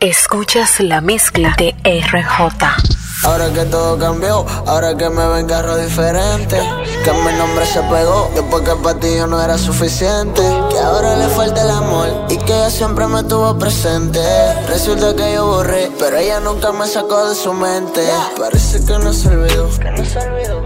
Escuchas la mezcla de RJ. Ahora que todo cambió, ahora que me ven carro diferente. Que mi nombre se pegó, después que para ti yo no era suficiente. Que ahora le falta el amor y que ella siempre me tuvo presente. Resulta que yo borré, pero ella nunca me sacó de su mente. Parece que no se olvidó,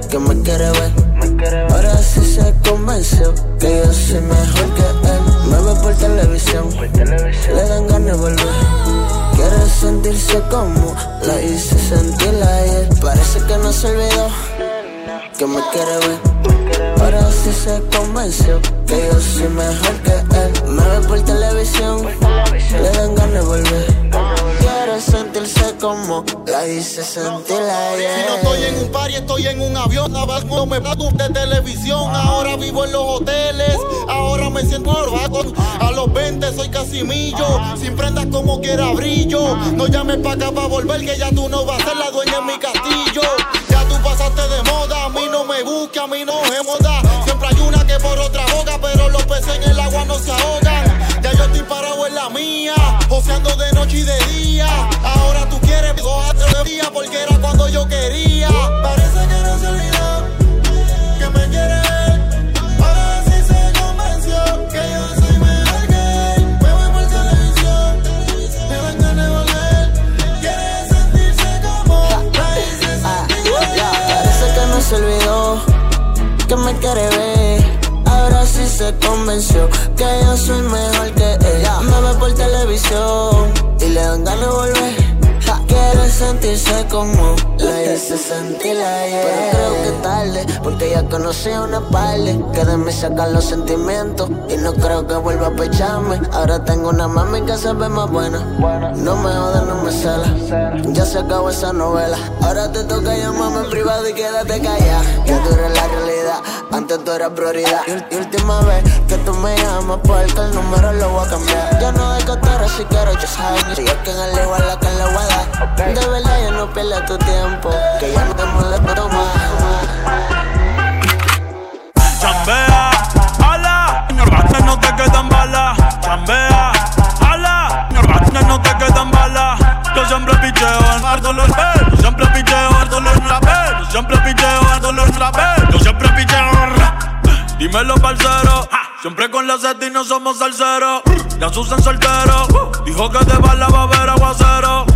que me quiere ver. Ahora sí se convenció que yo soy mejor que él. Me ve por televisión, le dan ganas de volver. Quiere sentirse como la hice sentir ayer. Parece que no se olvidó que me quiere ver. Ahora sí se convenció que yo soy mejor que él. Me ve por televisión, le dan ganas de volver sentirse como la hice sentir ayer. Si no estoy en un party, estoy en un avión. No me plato de televisión. Ahora vivo en los hoteles. Ahora me siento orbaco. A los 20 soy casimillo. Sin prendas como quiera brillo. No llames pa' acá pa' volver, que ya tú no vas a ser la dueña en mi castillo. Ya tú pasaste de moda. A mí no me busca, a mí no se olvidó que me quiere ver si se convenció que yo soy mejor que ella. Me ve por televisión y le dan ganas de volver. Quiere sentirse como la hice sentir. Pero creo que tarde, porque ya conocí a una parle que de mí sacan los sentimientos. Y no creo que vuelva a pecharme. Ahora tengo una mami que se ve más buena. No me jode, no me cela. Ya se acabó esa novela. Ahora te toca llamarme en privado y quédate callada. Que tú eres la realidad, antes tú eras prioridad. Y, última vez que tú me llamas, porque el número lo voy a cambiar. Ya no hay que si quiero, yo sabes. Si es que en el igual la que le voy a dar. De verdad ya no pierdas tu tiempo, que ya no te molesto más. Chambea, ala, señor no te quedan balas. Chambea, ala, señor no te quedan balas. Yo siempre picheo en el dolor, yo siempre picheo el dolor en la yo siempre picheo el dolor en la yo siempre picheo. Dímelo, parcero. Siempre con la seta y no somos. Ya Susan soltero. Dijo que de bala va a haber aguacero.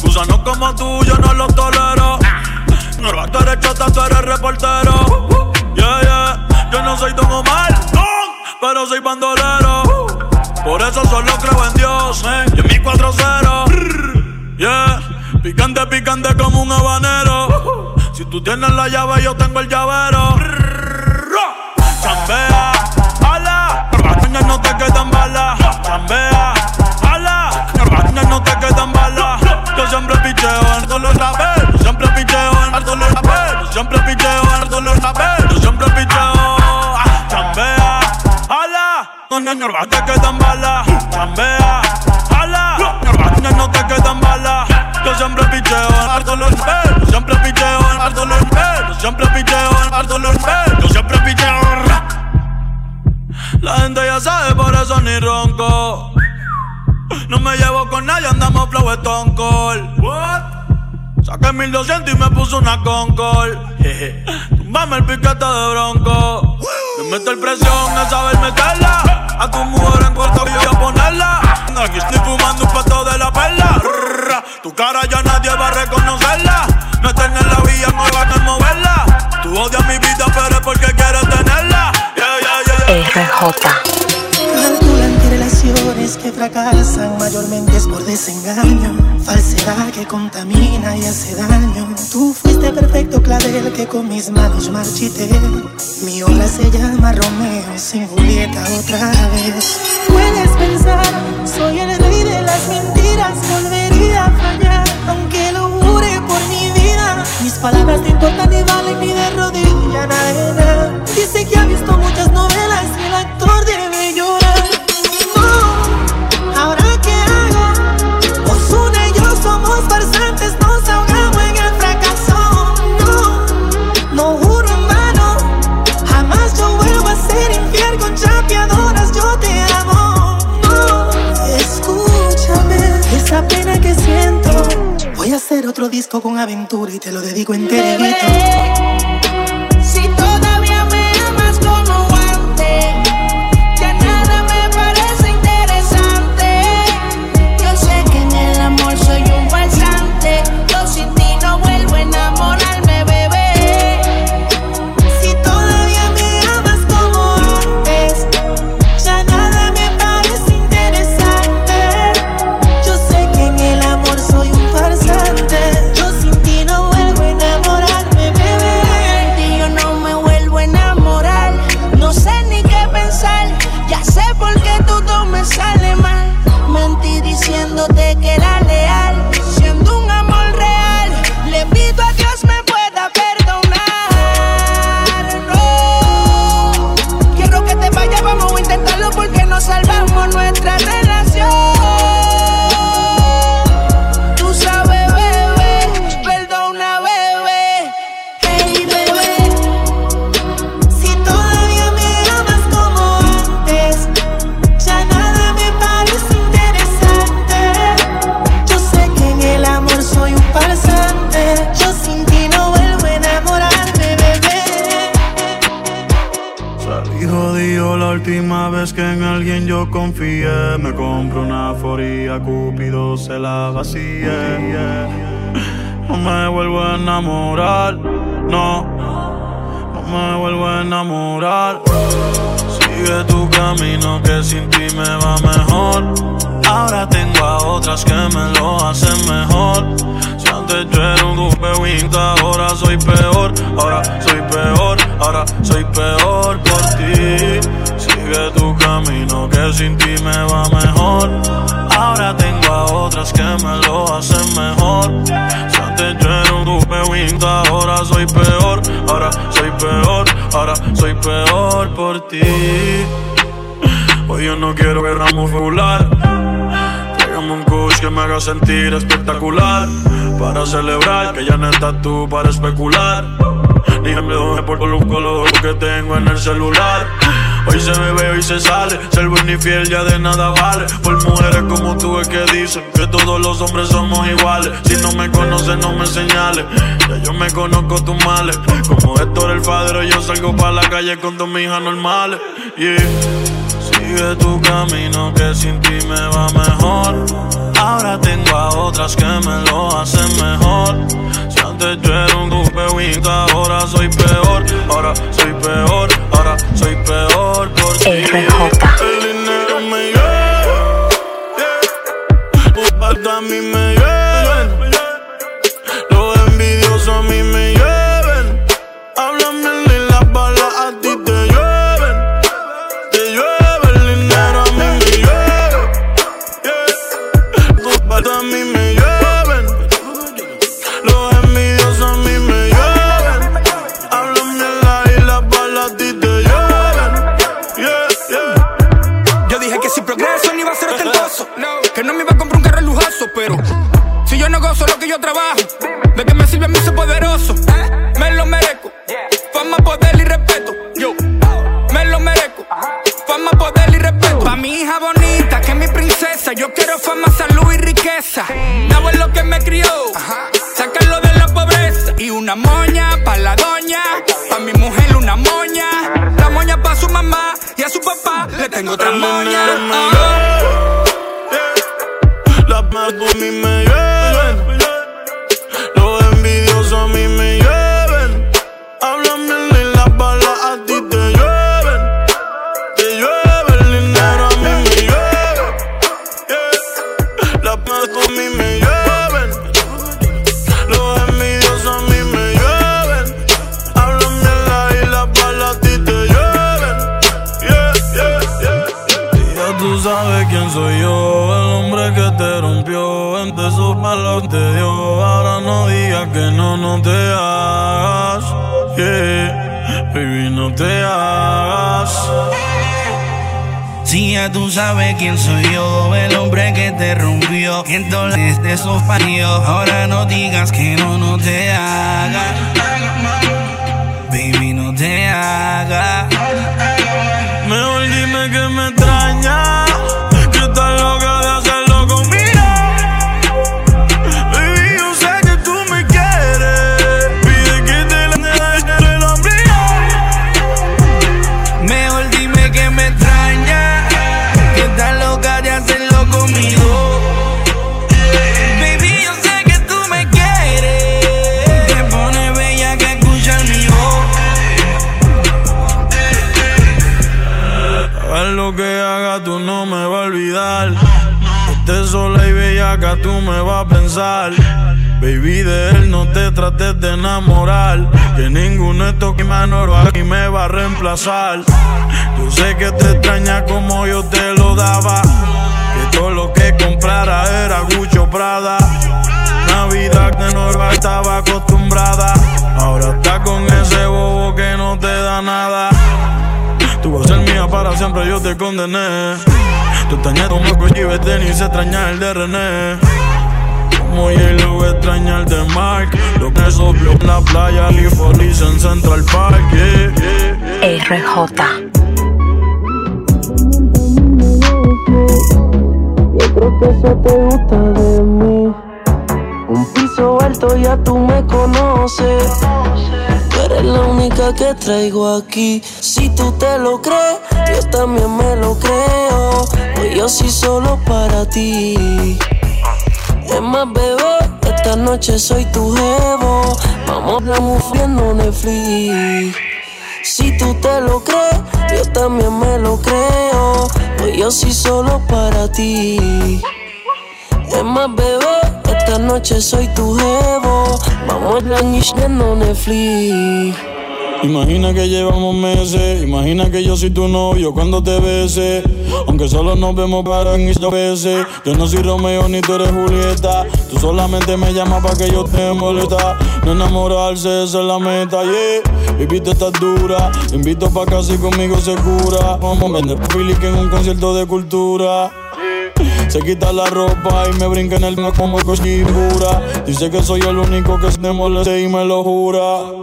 Gusanos como tú, yo no los tolero. No, tú eres chota, tú eres reportero. Yeah, yeah. Yo no soy Don Omar, pero soy bandolero. Por eso solo creo en Dios, eh. Y en mi 4-0. Yeah. Picante, picante como un habanero. Si tú tienes la llave, yo tengo el llavero. Chambea, ala. no te quedan balas. Chambea, ala. no te quedan balas. Yo siempre picheo en todos los Yo siempre picheo en todos los Yo siempre picheo en todos los Yo siempre picheo. Ala. No te quedan balas. Chambea, ala. no te quedan balas. Yo siempre picheo en todos los Yo siempre picheo en todos los Yo siempre picheo en todos los Yo siempre picheo. La gente ya sabe, por eso ni ronco. No me llevo con nadie, andamos flow Stone Cold. What? Saqué 1200 y me puso una Concord. Tumbame el piquete de bronco. Me meto el presión a saber meterla. A tu mujer en cuarto voy a ponerla. Aquí estoy fumando un pato de la perla. Tu cara ya nadie va a reconocerla. Meterme en la vía no van a moverla. Tú odias mi vida, pero es porque quieres tenerla. RJ. Calculan que fracasan mayormente es por desengaño, falsedad que contamina y hace daño. Tú fuiste perfecto clavel que con mis manos marchité. Mi obra se llama Romeo sin Julieta otra vez. Puedes pensar, soy el rey de las mentiras, volvería a fallar, aunque lo jure por mi vida. Mis palabras te importan ni valen ni de rodilla, nada. Con aventura y te lo dedico enterito. Confié. Me compro una foría, Cupido se la vacíe. No me vuelvo a enamorar, no. No me vuelvo a enamorar. Sigue tu camino que sin ti me va mejor. Ahora tengo a otras que me lo hacen mejor. Si antes yo era un ahora soy peor. Ahora soy peor, ahora soy peor que sin ti me va mejor. Ahora tengo a otras que me lo hacen mejor. Si antes yo era un dupe ahora soy peor. Ahora soy peor, ahora soy peor por ti. Hoy yo no quiero guerra muscular. Tráigame un coach que me haga sentir espectacular. Para celebrar que ya no estás tú para especular. Ni me por los colores que tengo en el celular. Hoy se bebe, hoy se sale. Ser buen y fiel ya de nada vale. Por mujeres como tú es que dicen que todos los hombres somos iguales. Si no me conoces, no me señales. Ya yo me conozco tus males. Como Héctor el padre, yo salgo para la calle con dos mis hijas normales. Yeah. Sigue tu camino que sin ti me va mejor. Ahora tengo a otras que me lo hacen riqueza. Mi abuelo que me crió, sacarlo de la pobreza. Y una moña pa' la doña, pa' mi mujer una moña. La moña pa' su mamá y a su papá le tengo otra moña. dinero me Ah. lleva, te hagas. Si ya tú sabes quién soy yo, el hombre que te rompió. Entonces de esos fallos, ahora no digas que no, no te haga. Baby, no te haga. Acá tú me vas a pensar. Baby, de él no te trates de enamorar. Que ninguno de estos que aquí me va a reemplazar. Yo sé que te extraña como yo te lo daba. Que todo lo que comprara era Gucho Prada. Navidad de Norva estaba acostumbrada. Ahora está con ese bobo que no te da nada. Tú vas a ser mía para siempre, yo te condené. Tú extrañas como y vete ni se extraña el de René. Como hielo extraña el de Mark. Lo que sopló en la playa, Lee en Central Park. RJ. Yo creo que eso te gusta de mí. Un piso alto ya tú me conoces. Eres la única que traigo aquí. Si tú te lo crees, yo también me lo creo. Pues yo sí solo para ti. Es más, bebé, esta noche soy tu jevo. Vamos a viendo Netflix. Si tú te lo crees, yo también me lo creo. Pues yo sí solo para ti. Es más, bebé, esta noche soy tu jevo. Vamos a Netflix. Imagina que llevamos meses, imagina que yo soy tu novio cuando te bese. Aunque solo nos vemos para en veces. Yo no soy Romeo ni tú eres Julieta. Tú solamente me llamas para que yo te molesta. No enamorarse, esa es la meta, yeah. Viviste estás dura, invito pa' casa y conmigo se cura. Vamos a vender que en un concierto de cultura. Se quita la ropa y me brinca en el como cochibura. Dice que soy el único que se moleste y me lo jura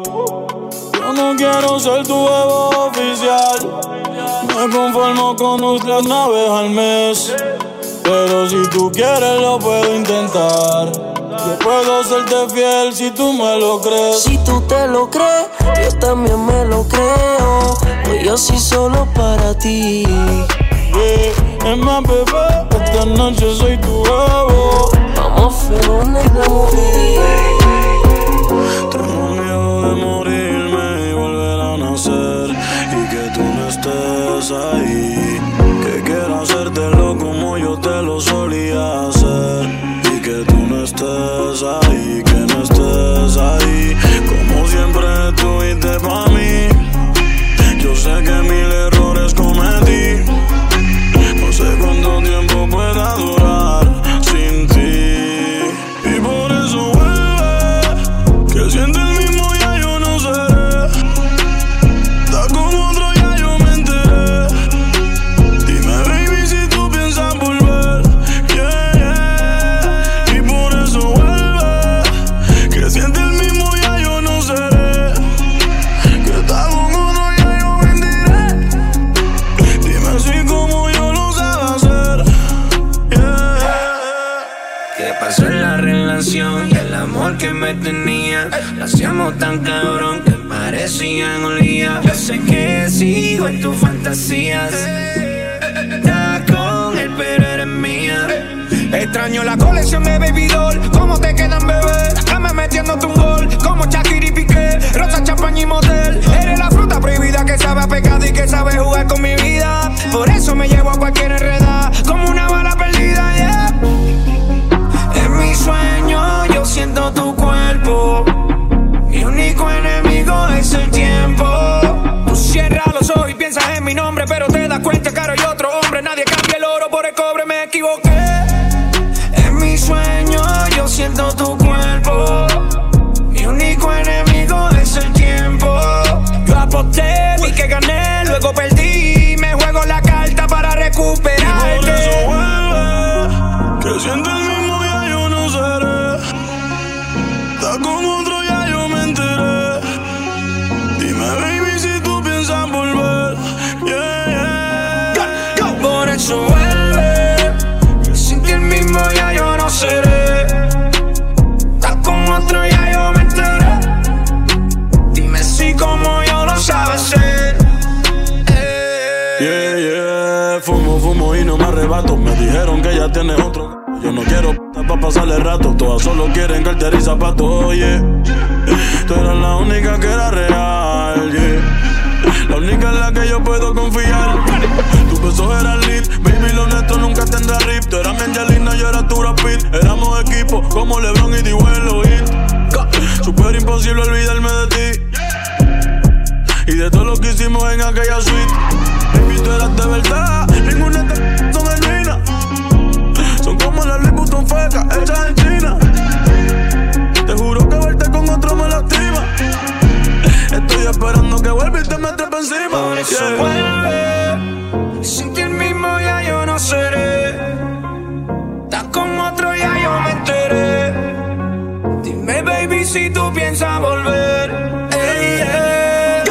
no quiero ser tu huevo oficial. Me conformo con una vez al mes. Pero si tú quieres lo puedo intentar. Yo puedo serte fiel si tú me lo crees. Si tú te lo crees, yo también me lo creo. Pues yo solo para ti. es más, bebé, esta noche soy tu huevo. Vamos, feo, negro, Tengo miedo de morir ahí. Que sigo en tus fantasías. Estás con él, pero eres mía. Extraño la colección de Baby Doll. ¿Cómo te quedan, bebé? Dame metiéndote un gol. Como Shakira Piqué. Rosa, champaña y motel. Eres la fruta prohibida que sabe a pecado y que sabe jugar con mi vida. Por eso me llevo a cualquier enreda. Como una mi nombre, pero te das cuenta ahora hay otro hombre. Nadie cambia el oro por el cobre, me equivoqué. En mi sueño yo siento tu Vuelve. Que sin ti el mismo ya yo no seré. Está con otro ya yo me enteré. Dime si como yo lo sabes ser. Yeah, yeah. Fumo, fumo y no me arrebato. Me dijeron que ya tienes otro. Yo no quiero pa' pasarle rato. Todas solo quieren cartera y zapatos, oye. Tú eras la única que era real, yeah. La única en la que yo puedo confiar. Tú Tus besos eran rip. Tú eras mi Angelina, yo era tu rapid. Éramos equipo como LeBron y Dibuelo Hit. Super imposible olvidarme de ti. Y de todo lo que hicimos en aquella suite. Baby, tú eras de verdad, ninguna de son genuinas. Son como las Louis Vuitton fecas, hechas en China. Te juro que verte con otro me lastima. Estoy esperando que vuelva y te me trepa encima. Por eso Yeah. vuelve. Sin ti el mismo ya yo no seré. Si tú piensas volver. Ey, ey.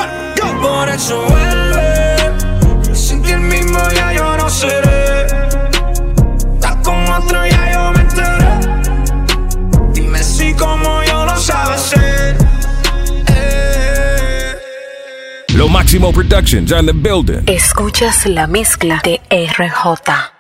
Por eso vuelve. Sin ti el mismo ya yo no seré. Estás con otro ya yo me enteré. Dime si como yo lo sabes ser. Ey. Lo Máximo Productions on the building. Escuchas la mezcla de RJ.